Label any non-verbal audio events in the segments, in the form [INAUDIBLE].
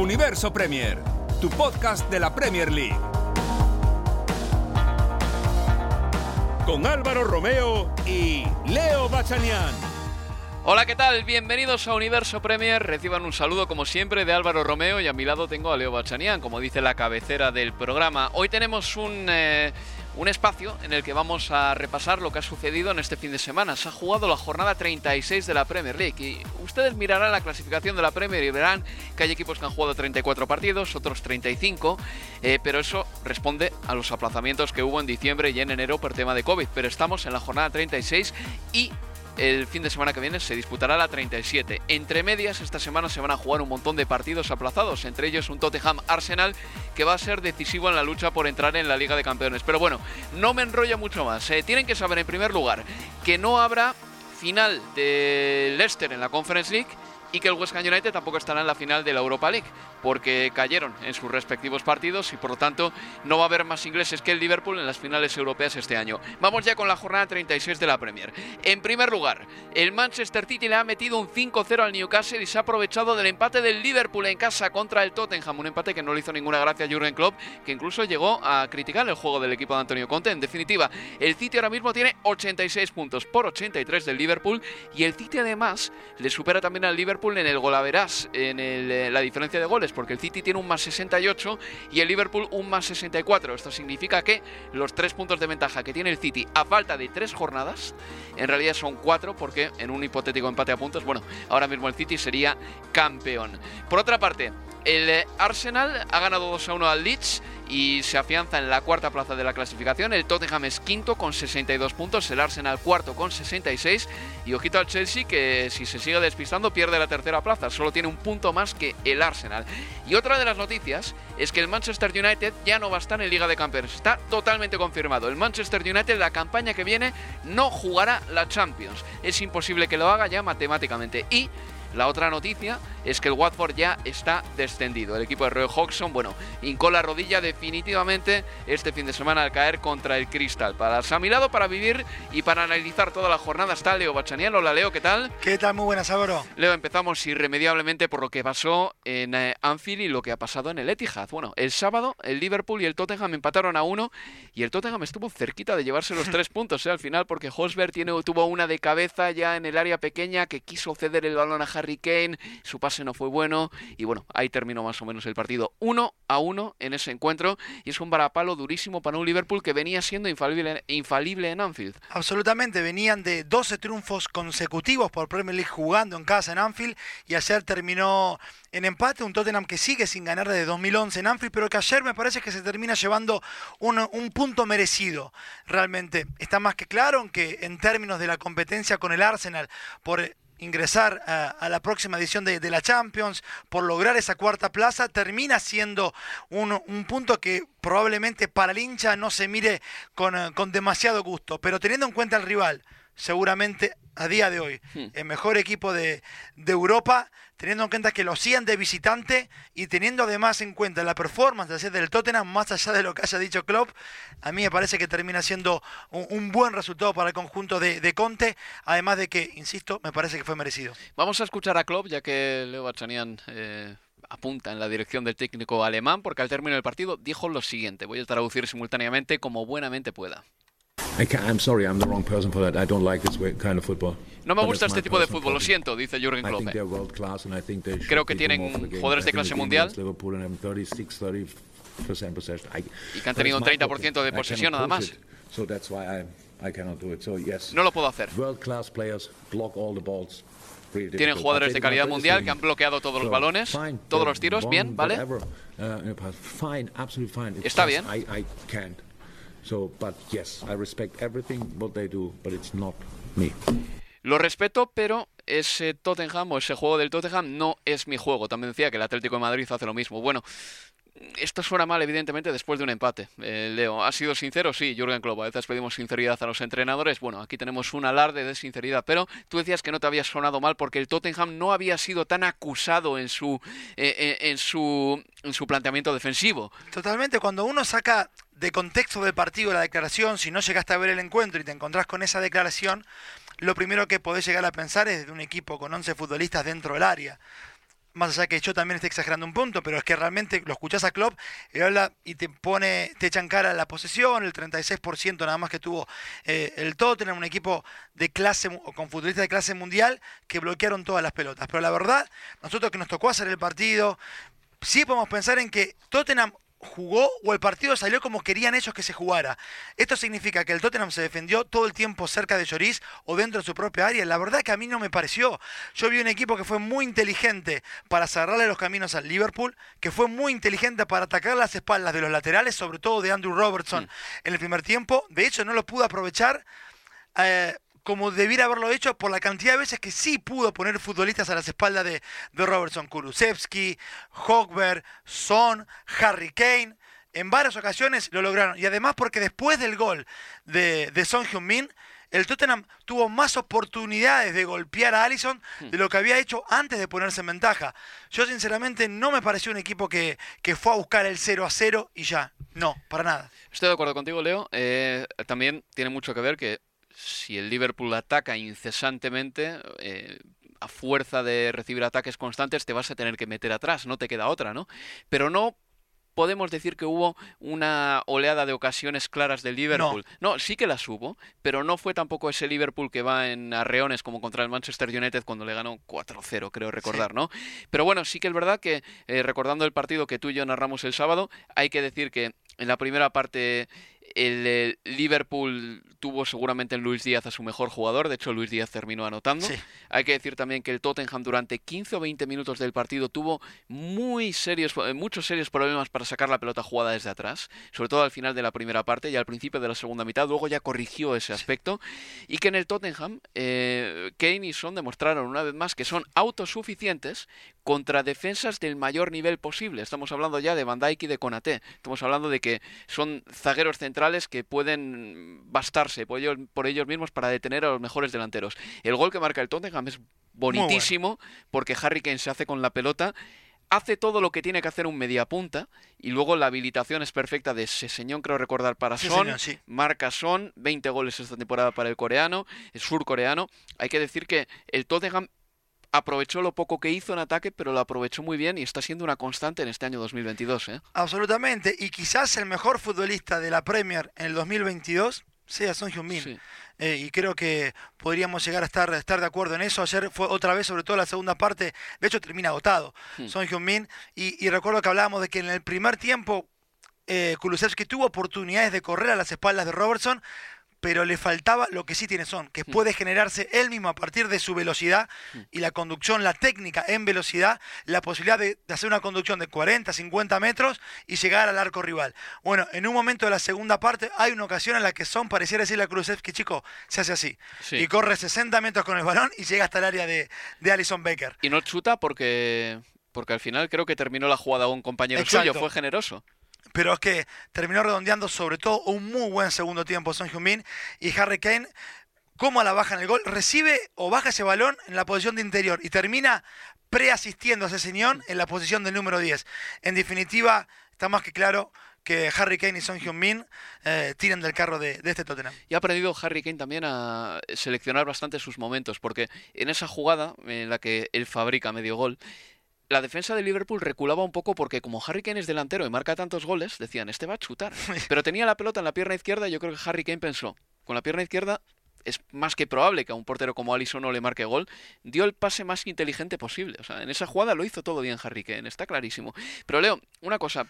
Universo Premier, tu podcast de la Premier League. Con Álvaro Romeo y Leo Bachanian. Hola, ¿qué tal? Bienvenidos a Universo Premier. Reciban un saludo como siempre de Álvaro Romeo y a mi lado tengo a Leo Bachanian, como dice la cabecera del programa. Hoy tenemos un... eh, un espacio en el que vamos a repasar lo que ha sucedido en este fin de semana. Se ha jugado la jornada 36 de la Premier League y ustedes mirarán la clasificación de la Premier y verán que hay equipos que han jugado 34 partidos, otros 35, eh, pero eso responde a los aplazamientos que hubo en diciembre y en enero por tema de COVID. Pero estamos en la jornada 36 y el fin de semana que viene se disputará la 37. Entre medias, esta semana se van a jugar un montón de partidos aplazados, entre ellos un Tottenham Arsenal que va a ser decisivo en la lucha por entrar en la Liga de Campeones. Pero bueno, no me enrolla mucho más. Eh, tienen que saber en primer lugar que no habrá final de Leicester en la Conference League y que el West Ham United tampoco estará en la final de la Europa League, porque cayeron en sus respectivos partidos y por lo tanto no va a haber más ingleses que el Liverpool en las finales europeas este año. Vamos ya con la jornada 36 de la Premier. En primer lugar, el Manchester City le ha metido un 5-0 al Newcastle y se ha aprovechado del empate del Liverpool en casa contra el Tottenham, un empate que no le hizo ninguna gracia a Jurgen Klopp, que incluso llegó a criticar el juego del equipo de Antonio Conte. En definitiva, el City ahora mismo tiene 86 puntos por 83 del Liverpool y el City además le supera también al Liverpool en el golaveras, en el, eh, la diferencia de goles, porque el City tiene un más 68 y el Liverpool un más 64. Esto significa que los tres puntos de ventaja que tiene el City a falta de tres jornadas, en realidad son cuatro, porque en un hipotético empate a puntos, bueno, ahora mismo el City sería campeón. Por otra parte, el eh, Arsenal ha ganado 2 a 1 al Leeds y se afianza en la cuarta plaza de la clasificación. El Tottenham es quinto con 62 puntos, el Arsenal cuarto con 66 y ojito al Chelsea que si se sigue despistando pierde la tercera plaza, solo tiene un punto más que el Arsenal. Y otra de las noticias es que el Manchester United ya no va a estar en Liga de Campeones, está totalmente confirmado. El Manchester United la campaña que viene no jugará la Champions, es imposible que lo haga ya matemáticamente y la otra noticia es que el Watford ya está descendido. El equipo de Roy Hodgson, bueno, hincó la rodilla definitivamente este fin de semana al caer contra el Crystal. Para a mi lado, para vivir y para analizar toda la jornada está Leo Bachanian. Hola Leo, ¿qué tal? ¿Qué tal? Muy buenas, Álvaro. Leo, empezamos irremediablemente por lo que pasó en eh, Anfield y lo que ha pasado en el Etihad. Bueno, el sábado el Liverpool y el Tottenham empataron a uno y el Tottenham estuvo cerquita de llevarse los [LAUGHS] tres puntos eh, al final porque Hosberg tiene, tuvo una de cabeza ya en el área pequeña que quiso ceder el balón a Harry Kane, su pase no fue bueno y bueno, ahí terminó más o menos el partido. Uno a uno en ese encuentro y es un varapalo durísimo para un Liverpool que venía siendo infalible, infalible en Anfield. Absolutamente, venían de 12 triunfos consecutivos por Premier League jugando en casa en Anfield y ayer terminó en empate un Tottenham que sigue sin ganar desde 2011 en Anfield, pero que ayer me parece que se termina llevando un, un punto merecido. Realmente está más que claro que en términos de la competencia con el Arsenal por ingresar a, la próxima edición de, de, la Champions, por lograr esa cuarta plaza, termina siendo un, un punto que probablemente para el hincha no se mire con, con, demasiado gusto, pero teniendo en cuenta el rival, seguramente a día de hoy, hmm. el mejor equipo de, de Europa, teniendo en cuenta que lo hacían de visitante y teniendo además en cuenta la performance del Tottenham, más allá de lo que haya dicho Klopp, a mí me parece que termina siendo un, un buen resultado para el conjunto de, de, Conte, además de que, insisto, me parece que fue merecido. Vamos a escuchar a Klopp, ya que Leo Bachanian... Eh apunta en la dirección del técnico alemán porque al término del partido dijo lo siguiente, voy a traducir simultáneamente como buenamente pueda. I can't, I'm sorry, I'm the wrong person for that. I don't like this way, kind of football. No me gusta este tipo de fútbol, lo siento, dice Jürgen Klopp. Creo que tienen jugadores de clase mundial. against Liverpool and I'm 36, 30% possession. I- Y que han tenido un my 30% de posesión nada más. No lo puedo hacer. Tienen jugadores de calidad mundial que han bloqueado todos los balones, todos los tiros, bien, ¿vale? uh, Está bien. So, but yes, I respect everything what they do, but it's not me. Lo respeto, pero ese Tottenham o ese juego del Tottenham no es mi juego. También decía que el Atlético de Madrid hace lo mismo. Bueno, esto suena mal, evidentemente, después de un empate. Eh, Leo, ¿ha sido sincero? Sí, Jürgen Klopp. A veces pedimos sinceridad a los entrenadores. Bueno, aquí tenemos un alarde de sinceridad. Pero tú decías que no te había sonado mal porque el Tottenham no había sido tan acusado en su, eh, eh, en su, en su planteamiento defensivo. Totalmente, cuando uno saca de contexto del partido la declaración, si no llegaste a ver el encuentro y te encontrás con esa declaración, lo primero que podés llegar a pensar es de un equipo con 11 futbolistas dentro del área. Más allá que yo también esté exagerando un punto, pero es que realmente lo escuchás a Klopp y habla y te pone, te echan cara la posesión, el 36% nada más que tuvo eh, el Tottenham, un equipo de clase con futbolistas de clase mundial que bloquearon todas las pelotas. Pero la verdad, nosotros que nos tocó hacer el partido, sí podemos pensar en que Tottenham jugó o el partido salió como querían ellos que se jugara. Esto significa que el Tottenham se defendió todo el tiempo cerca de Lloris o dentro de su propia área. La verdad que a mí no me pareció. Yo vi un equipo que fue muy inteligente para cerrarle los caminos al Liverpool, que fue muy inteligente para atacar las espaldas de los laterales, sobre todo de Andrew Robertson en el primer tiempo. De hecho, no lo pudo aprovechar. eh, como debiera haberlo hecho por la cantidad de veces que sí pudo poner futbolistas a las espaldas de, de Robertson, Kulusevski, Hogberg, Son, Harry Kane. En varias ocasiones lo lograron. Y además porque después del gol de, de Son Heung-min, el Tottenham tuvo más oportunidades de golpear a Allison de lo que había hecho antes de ponerse en ventaja. Yo sinceramente no me pareció un equipo que, que fue a buscar el 0 a 0 y ya. No, para nada. Estoy de acuerdo contigo, Leo. Eh, también tiene mucho que ver que si el Liverpool ataca incesantemente, eh, a fuerza de recibir ataques constantes, te vas a tener que meter atrás, no te queda otra, ¿no? Pero no podemos decir que hubo una oleada de ocasiones claras del Liverpool. No. sí que las hubo, pero no fue tampoco ese Liverpool que va en arreones como contra el Manchester United cuando le ganó 4-0, creo recordar, ¿no? Pero bueno, sí que es verdad que eh, recordando el partido que tú y yo narramos el sábado, hay que decir que en la primera parte el, Liverpool tuvo seguramente en Luis Díaz a su mejor jugador, de hecho Luis Díaz terminó anotando. Sí. Hay que decir también que el Tottenham durante 15 o 20 minutos del partido tuvo muy serios, eh, muchos serios problemas para sacar la pelota jugada desde atrás, sobre todo al final de la primera parte y al principio de la segunda mitad, luego ya corrigió ese aspecto y que en el Tottenham eh, Kane y Son demostraron una vez más que son autosuficientes contra defensas del mayor nivel posible. Estamos hablando ya de Van Dijk y de Konaté. Estamos hablando de que son zagueros centrales que pueden bastarse por ellos, por ellos mismos para detener a los mejores delanteros. El gol que marca el Tottenham es bonitísimo porque Harry Kane se hace con la pelota hace todo lo que tiene que hacer un mediapunta y luego la habilitación es perfecta de Seseñón, creo recordar, para Sí, Son, señor, sí. marca Son, 20 goles esta temporada para el coreano, el surcoreano. Hay que decir que el Tottenham aprovechó lo poco que hizo en ataque, pero lo aprovechó muy bien y está siendo una constante en este año 2022. ¿eh? Absolutamente. Y quizás el mejor futbolista de la Premier en el 2022 sea Son Heung-min. Sí. Eh, y creo que podríamos llegar a estar, estar de acuerdo en eso. Ayer fue otra vez, sobre todo la segunda parte, de hecho termina agotado Hmm. Son Heung-min. Y, y recuerdo que hablábamos de que en el primer tiempo eh, Kulusevski tuvo oportunidades de correr a las espaldas de Robertson, pero le faltaba lo que sí tiene Son, que puede generarse él mismo a partir de su velocidad y la conducción, la técnica en velocidad, la posibilidad de, de hacer una conducción de 40, 50 metros y llegar al arco rival. Bueno, en un momento de la segunda parte hay una ocasión en la que Son pareciera decirle a Kulusevski, chico, se hace así. Sí. Y corre 60 metros con el balón y llega hasta el área de, de Alison Becker. Y no chuta porque, porque al final creo que terminó la jugada un compañero Exacto. suyo, fue generoso. Pero es que terminó redondeando sobre todo un muy buen segundo tiempo Son Heung-min y Harry Kane cómo la baja en el gol, recibe o baja ese balón en la posición de interior y termina preasistiendo a ese señor en la posición del número 10. En definitiva, está más que claro que Harry Kane y Son Heung-min eh, tiran del carro de, de este Tottenham. Y ha aprendido Harry Kane también a seleccionar bastante sus momentos, porque en esa jugada en la que él fabrica medio gol, la defensa de Liverpool reculaba un poco porque como Harry Kane es delantero y marca tantos goles, decían, este va a chutar. [LAUGHS] Pero tenía la pelota en la pierna izquierda y yo creo que Harry Kane pensó, con la pierna izquierda es más que probable que a un portero como Alisson no le marque gol, dio el pase más inteligente posible. O sea, en esa jugada lo hizo todo bien Harry Kane, está clarísimo. Pero Leo, una cosa,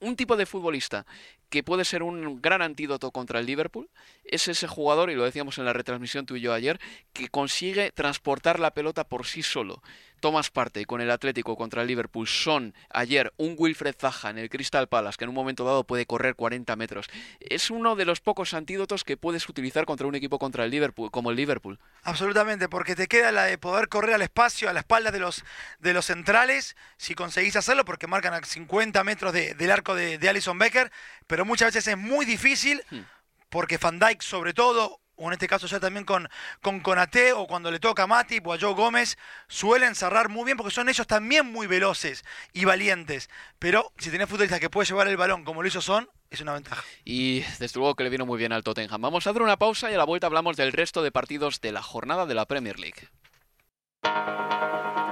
un tipo de futbolista que puede ser un gran antídoto contra el Liverpool es ese jugador, y lo decíamos en la retransmisión tú y yo ayer, que consigue transportar la pelota por sí solo. Tomas parte con el Atlético contra el Liverpool son ayer un Wilfred Zaha en el Crystal Palace que en un momento dado puede correr 40 metros. Es uno de los pocos antídotos que puedes utilizar contra un equipo contra el Liverpool, como el Liverpool. Absolutamente, porque te queda la de poder correr al espacio, a la espalda de los, de los centrales, si conseguís hacerlo, porque marcan a 50 metros del arco de, de Alison Becker, pero muchas veces es muy difícil, Hmm. porque Van Dijk sobre todo, o en este caso ya también con, con Conate, o cuando le toca a Matip o a Joe Gómez, suelen cerrar muy bien, porque son ellos también muy veloces y valientes. Pero si tenés futbolistas que puede llevar el balón como lo hizo Son, es una ventaja. Y desde luego que le vino muy bien al Tottenham. Vamos a hacer una pausa y a la vuelta hablamos del resto de partidos de la jornada de la Premier League.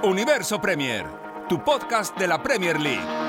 Universo Premier, tu podcast de la Premier League.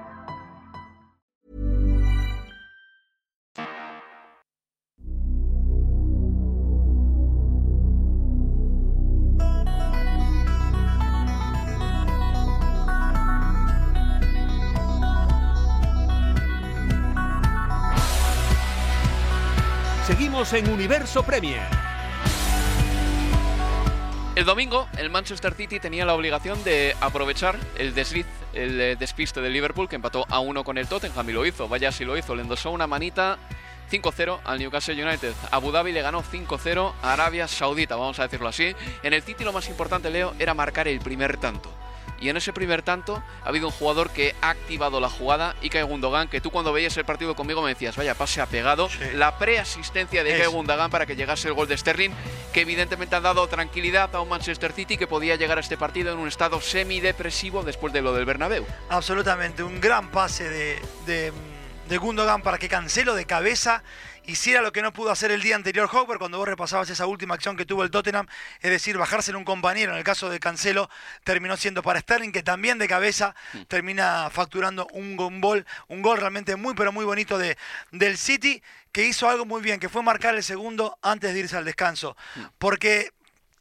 En Universo Premier. El domingo, el Manchester City tenía la obligación de aprovechar el desliz, el eh, despiste del Liverpool, que empató a uno con el Tottenham y lo hizo. Vaya si lo hizo, le endosó una manita 5-0 al Newcastle United. Abu Dhabi le ganó 5-0 a Arabia Saudita, vamos a decirlo así. En el City lo más importante, Leo, era marcar el primer tanto. Y en ese primer tanto ha habido un jugador que ha activado la jugada, Ike Gundogan, que tú cuando veías el partido conmigo me decías, vaya, pase ha pegado. Sí. La preasistencia de Ike. Gundogan para que llegase el gol de Sterling, que evidentemente ha dado tranquilidad a un Manchester City que podía llegar a este partido en un estado semidepresivo después de lo del Bernabéu. Absolutamente, un gran pase de, de, de Gundogan para que Cancelo de cabeza hiciera lo que no pudo hacer el día anterior Hopper cuando vos repasabas esa última acción que tuvo el Tottenham, es decir, bajarse en un compañero, en el caso de Cancelo terminó siendo para Sterling que también de cabeza termina facturando un, go- un gol, un gol realmente muy pero muy bonito de, del City que hizo algo muy bien, que fue marcar el segundo antes de irse al descanso, porque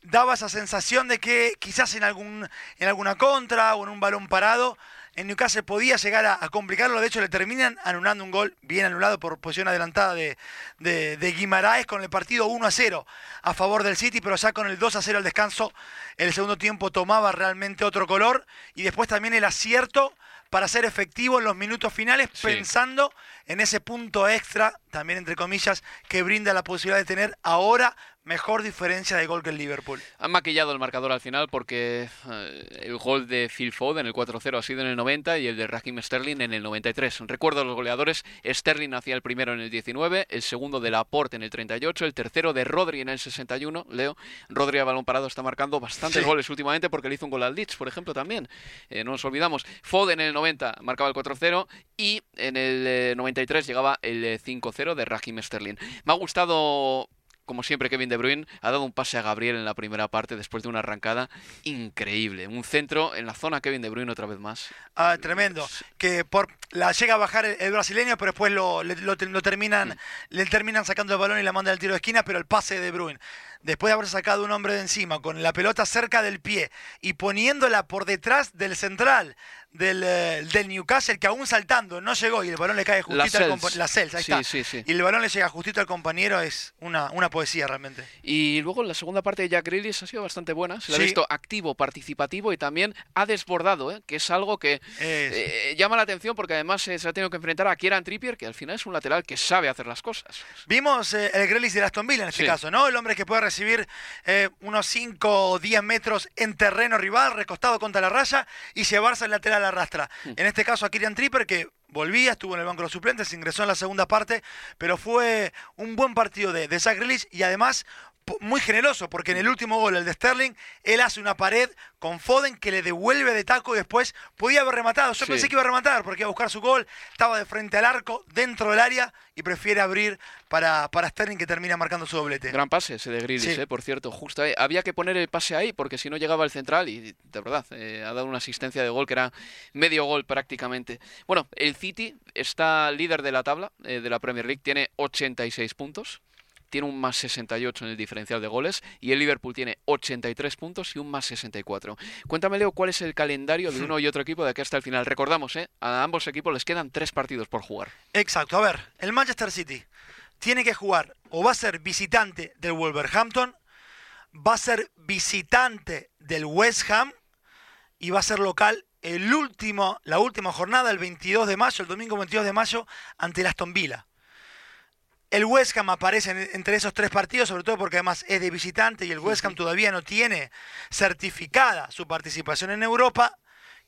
daba esa sensación de que quizás en, algún, en alguna contra o en un balón parado, en Newcastle podía llegar a, a complicarlo. De hecho, le terminan anulando un gol bien anulado por posición adelantada de, de, de Guimaraes con el partido 1 a 0 a favor del City, pero ya con el 2 a 0 al descanso, el segundo tiempo tomaba realmente otro color y después también el acierto para ser efectivo en los minutos finales, Sí. pensando en ese punto extra, también entre comillas, que brinda la posibilidad de tener ahora mejor diferencia de gol que el Liverpool. Han maquillado el marcador al final porque eh, el gol de Phil Foden, el 4-0, ha sido en el 90 y el de Raheem Sterling en el 93. Recuerdo los goleadores, Sterling hacía el primero en el 19, el segundo de Laporte en el 38, el tercero de Rodri en el 61, Leo. Rodri a balón parado está marcando bastantes Sí. goles últimamente porque le hizo un gol al Leeds, por ejemplo, también. Eh, no nos olvidamos. Foden en el 90 marcaba el 4-0 y en el eh, 93 llegaba el eh, 5-0 de Raheem Sterling. Me ha gustado como siempre, Kevin De Bruyne ha dado un pase a Gabriel en la primera parte después de una arrancada increíble. Un centro en la zona Kevin De Bruyne otra vez más. Ah, tremendo. Que por la llega a bajar el, el brasileño, pero después lo, lo te- lo terminan, le terminan sacando el balón y la manda al tiro de esquina, pero el pase de De Bruyne. Después de haber sacado un hombre de encima, con la pelota cerca del pie y poniéndola por detrás del central del, eh, del Newcastle, que aún saltando no llegó y el balón le cae justito al Lascelles. compa- Lascelles, ahí Sí, está. sí, sí. Y el balón le llega justito al compañero, es una, una poesía realmente. Y luego la segunda parte de Jack Grealish ha sido bastante buena. Se le ha visto activo, participativo y también ha desbordado, ¿eh? que es algo que eh, llama la atención porque además eh, se ha tenido que enfrentar a Kieran Trippier, que al final es un lateral que sabe hacer las cosas. Vimos el Grealish de Aston Villa en este caso, ¿no? El hombre que puede recibir eh, unos 5 o 10 metros en terreno rival, recostado contra la raya y llevarse el lateral a rastra. Hmm. En este caso a Kieran Tripper que volvía, estuvo en el banco de los suplentes, ingresó en la segunda parte, pero fue un buen partido de, de Grealish y además muy generoso, porque en el último gol, el de Sterling, él hace una pared con Foden que le devuelve de taco y después podía haber rematado. Yo Sí. pensé que iba a rematar porque iba a buscar su gol, estaba de frente al arco, dentro del área y prefiere abrir para, para Sterling que termina marcando su doblete. Gran pase ese de Grealish, Sí. eh, por cierto. Justo ahí. Había que poner el pase ahí porque si no llegaba el central y de verdad eh, ha dado una asistencia de gol que era medio gol prácticamente. Bueno, el City está líder de la tabla eh, de la Premier League, tiene 86 puntos. Tiene un más 68 en el diferencial de goles y el Liverpool tiene 83 puntos y un más 64. Cuéntame, Leo, cuál es el calendario de uno y otro equipo de aquí hasta el final. Recordamos, ¿eh? a ambos equipos les quedan tres partidos por jugar. Exacto, a ver, el Manchester City tiene que jugar o va a ser visitante del Wolverhampton, va a ser visitante del West Ham y va a ser local el último, la última jornada, el 22 de mayo, el domingo 22 de mayo, ante el Aston Villa. El West Ham aparece en- entre esos tres partidos, sobre todo porque además es de visitante y el West Ham todavía no tiene certificada su participación en Europa.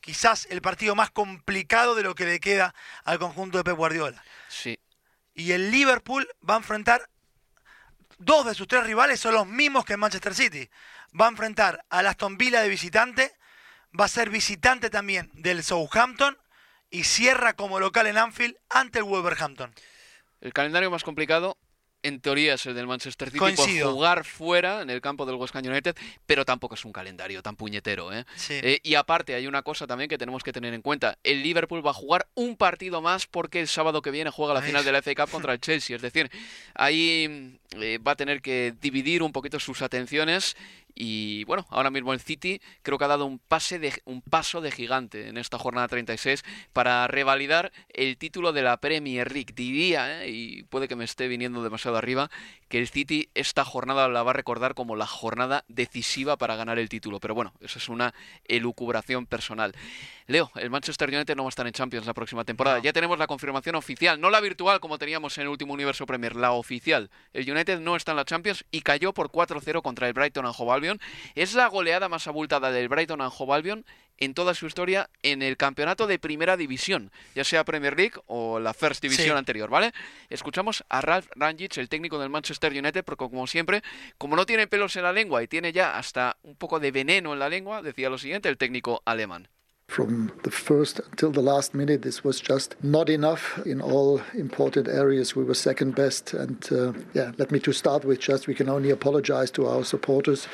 Quizás el partido más complicado de lo que le queda al conjunto de Pep Guardiola. Sí. Y el Liverpool va a enfrentar dos de sus tres rivales son los mismos que el Manchester City. Va a enfrentar al Aston Villa de visitante, va a ser visitante también del Southampton y cierra como local en Anfield ante el Wolverhampton. El calendario más complicado, en teoría, es el del Manchester City Coincido. por jugar fuera en el campo del West Ham United, pero tampoco es un calendario tan puñetero. ¿eh? Sí. Eh, y aparte, hay una cosa también que tenemos que tener en cuenta. El Liverpool va a jugar un partido más porque el sábado que viene juega la Ay. final de la FA Cup contra el [LAUGHS] Chelsea. Es decir, ahí eh, va a tener que dividir un poquito sus atenciones. Y bueno, ahora mismo el City creo que ha dado un, pase de, un paso de gigante en esta jornada 36 para revalidar el título de la Premier League. Diría, ¿eh? y puede que me esté viniendo demasiado arriba, que el City esta jornada la va a recordar como la jornada decisiva para ganar el título. Pero bueno, eso es una elucubración personal. Leo, el Manchester United no va a estar en Champions la próxima temporada. Ya tenemos la confirmación oficial, no la virtual como teníamos en el último Universo Premier, la oficial. El United no está en la Champions y cayó por 4-0 contra el Brighton and Hove Albion. Es la goleada más abultada del Brighton and Hove Albion en toda su historia en el campeonato de primera división, ya sea Premier League o la First Division Sí. anterior, ¿vale? Escuchamos a Ralph Rangic, el técnico del Manchester United, porque como siempre, como no tiene pelos en la lengua y tiene ya hasta un poco de veneno en la lengua, decía lo siguiente el técnico alemán. From the first until the last minute, this was just not enough. In all important areas, we were second best. And uh, yeah, let me to start with just we can only apologize to our supporters.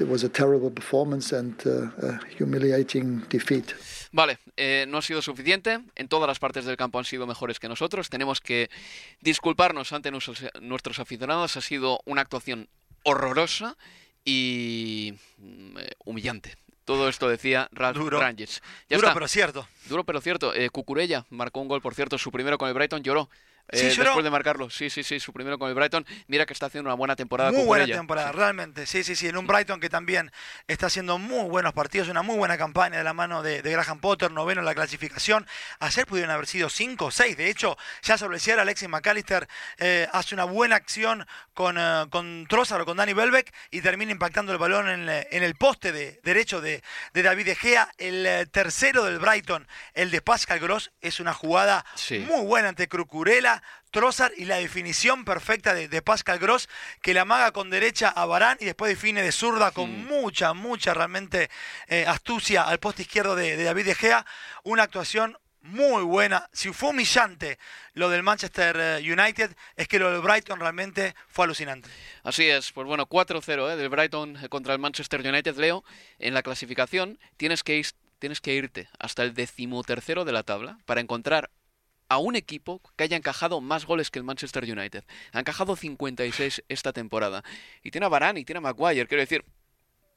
It was a terrible performance and uh, a humiliating defeat. Vale, eh, no ha sido suficiente. En todas las partes del campo han sido mejores que nosotros. Tenemos que disculparnos ante nuestros, nuestros aficionados. Ha sido una actuación horrorosa y mm, eh, humillante. Todo esto decía Ralph Duro. Rangers. Ya Duro está. pero cierto. Duro pero cierto. Eh, Cucurella marcó un gol, por cierto, su primero con el Brighton, lloró eh, después de marcarlo. Sí, sí, sí, su primero con el Brighton. Mira que está haciendo una buena temporada Muy con buena temporada, realmente. Sí, sí, sí. En un Brighton que también está haciendo muy buenos partidos, una muy buena campaña de la mano de, de Graham Potter, noveno en la clasificación. Ayer pudieron haber sido 5 o 6. De hecho, ya sobre el cierre, Alexis McAllister eh, hace una buena acción con, eh, con Trossard o con Danny Welbeck y termina impactando el balón en, el- en el poste de, derecho de, de David De Gea. El eh, tercero del Brighton, el de Pascal Gross, es una jugada Sí. muy buena ante Crucurella, Trossard y la definición perfecta de, de Pascal Gross que la amaga con derecha a Barán y después define de zurda con mucha, mucha realmente eh, astucia al poste izquierdo de, de David De Gea. Una actuación muy buena. Si fue humillante lo del Manchester eh, United, es que lo del Brighton realmente fue alucinante. Así es, pues bueno, 4-0 ¿eh? del Brighton contra el Manchester United. Leo, en la clasificación tienes que, ir- tienes que irte hasta el decimotercero de la tabla para encontrar a un equipo que haya encajado más goles que el Manchester United. Ha encajado 56 esta temporada. Y tiene a Varane y tiene a Maguire, quiero decir...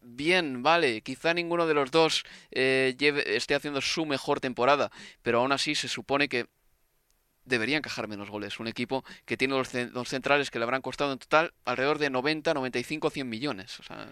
Bien, vale, quizá ninguno de los dos eh, lleve- esté haciendo su mejor temporada, pero aún así se supone que debería encajar menos goles. Un equipo que tiene los, los centrales que le habrán costado en total alrededor de 90, 95, 100 millones. O sea,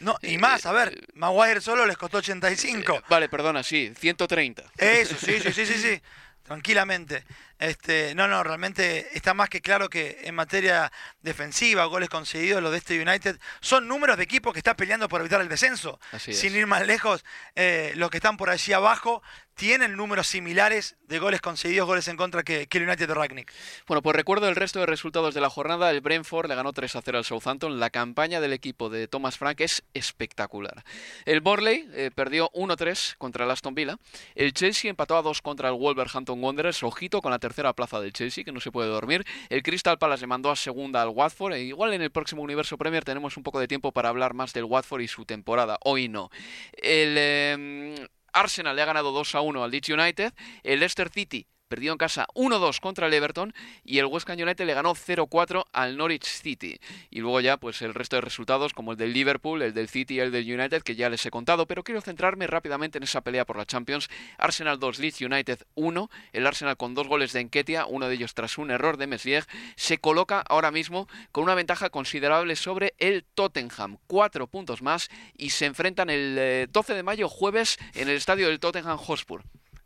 No, y Eh, más, a ver, eh, Maguire solo les costó 85. vale, perdona, sí, 130. Eso, sí, sí, sí, sí, sí. [LAUGHS] Tranquilamente. Este, no, no, realmente está más que claro que en materia defensiva, goles concedidos, los de este United, son números de equipo que está peleando por evitar el descenso. Así es. Sin ir más lejos, eh, los que están por allí abajo tienen números similares de goles concedidos, goles en contra que, que el United de Ragnick. Bueno, pues recuerdo el resto de resultados de la jornada. El Brentford le ganó 3 a 0 al Southampton. La campaña del equipo de Thomas Frank es espectacular. El Borley eh, perdió 1-3 contra el Aston Villa. El Chelsea empató a 2 contra el Wolverhampton Wanderers. Ojito con la tercera plaza del Chelsea, que no se puede dormir. El Crystal Palace le mandó a segunda al Watford. E igual en el próximo Universo Premier tenemos un poco de tiempo para hablar más del Watford y su temporada. Hoy no. El eh, Arsenal le ha ganado 2 a 1 al Leeds United. El Leicester City perdió en casa 1-2 contra el Everton y el West Ham United le ganó 0-4 al Norwich City. Y luego ya pues el resto de resultados como el del Liverpool, el del City y el del United que ya les he contado, pero quiero centrarme rápidamente en esa pelea por la Champions. Arsenal 2, Leeds United 1, el Arsenal con dos goles de Enquetia, uno de ellos tras un error de Meslier, se coloca ahora mismo con una ventaja considerable sobre el Tottenham, cuatro puntos más y se enfrentan el eh, 12 de mayo jueves en el estadio del Tottenham Hotspur.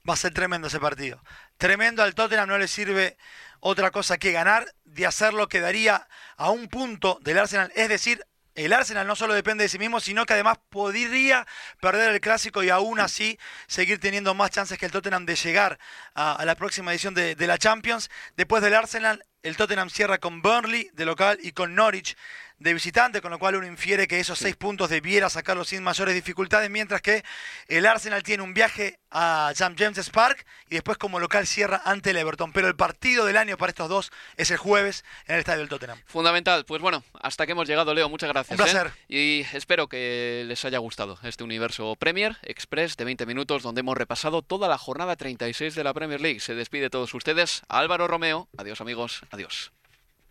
Va a ser tremendo ese partido. Tremendo al Tottenham, no le sirve otra cosa que ganar. De hacerlo quedaría a un punto del Arsenal. Es decir, el Arsenal no solo depende de sí mismo, sino que además podría perder el clásico y aún así seguir teniendo más chances que el Tottenham de llegar a, la próxima edición de, de la Champions. Después del Arsenal, el Tottenham cierra con Burnley de local y con Norwich de visitante, con lo cual uno infiere que esos seis puntos debiera sacarlos sin mayores dificultades, mientras que el Arsenal tiene un viaje a St. James's Park y después como local cierra ante el Everton. Pero el partido del año para estos dos es el jueves en el estadio del Tottenham. Fundamental. Pues bueno, hasta que hemos llegado, Leo. Muchas gracias. Un placer. ¿eh? Y espero que les haya gustado este universo Premier Express de 20 minutos donde hemos repasado toda la jornada 36 de la Premier League. Se despide de todos ustedes. Álvaro Romeo. Adiós amigos. Adiós.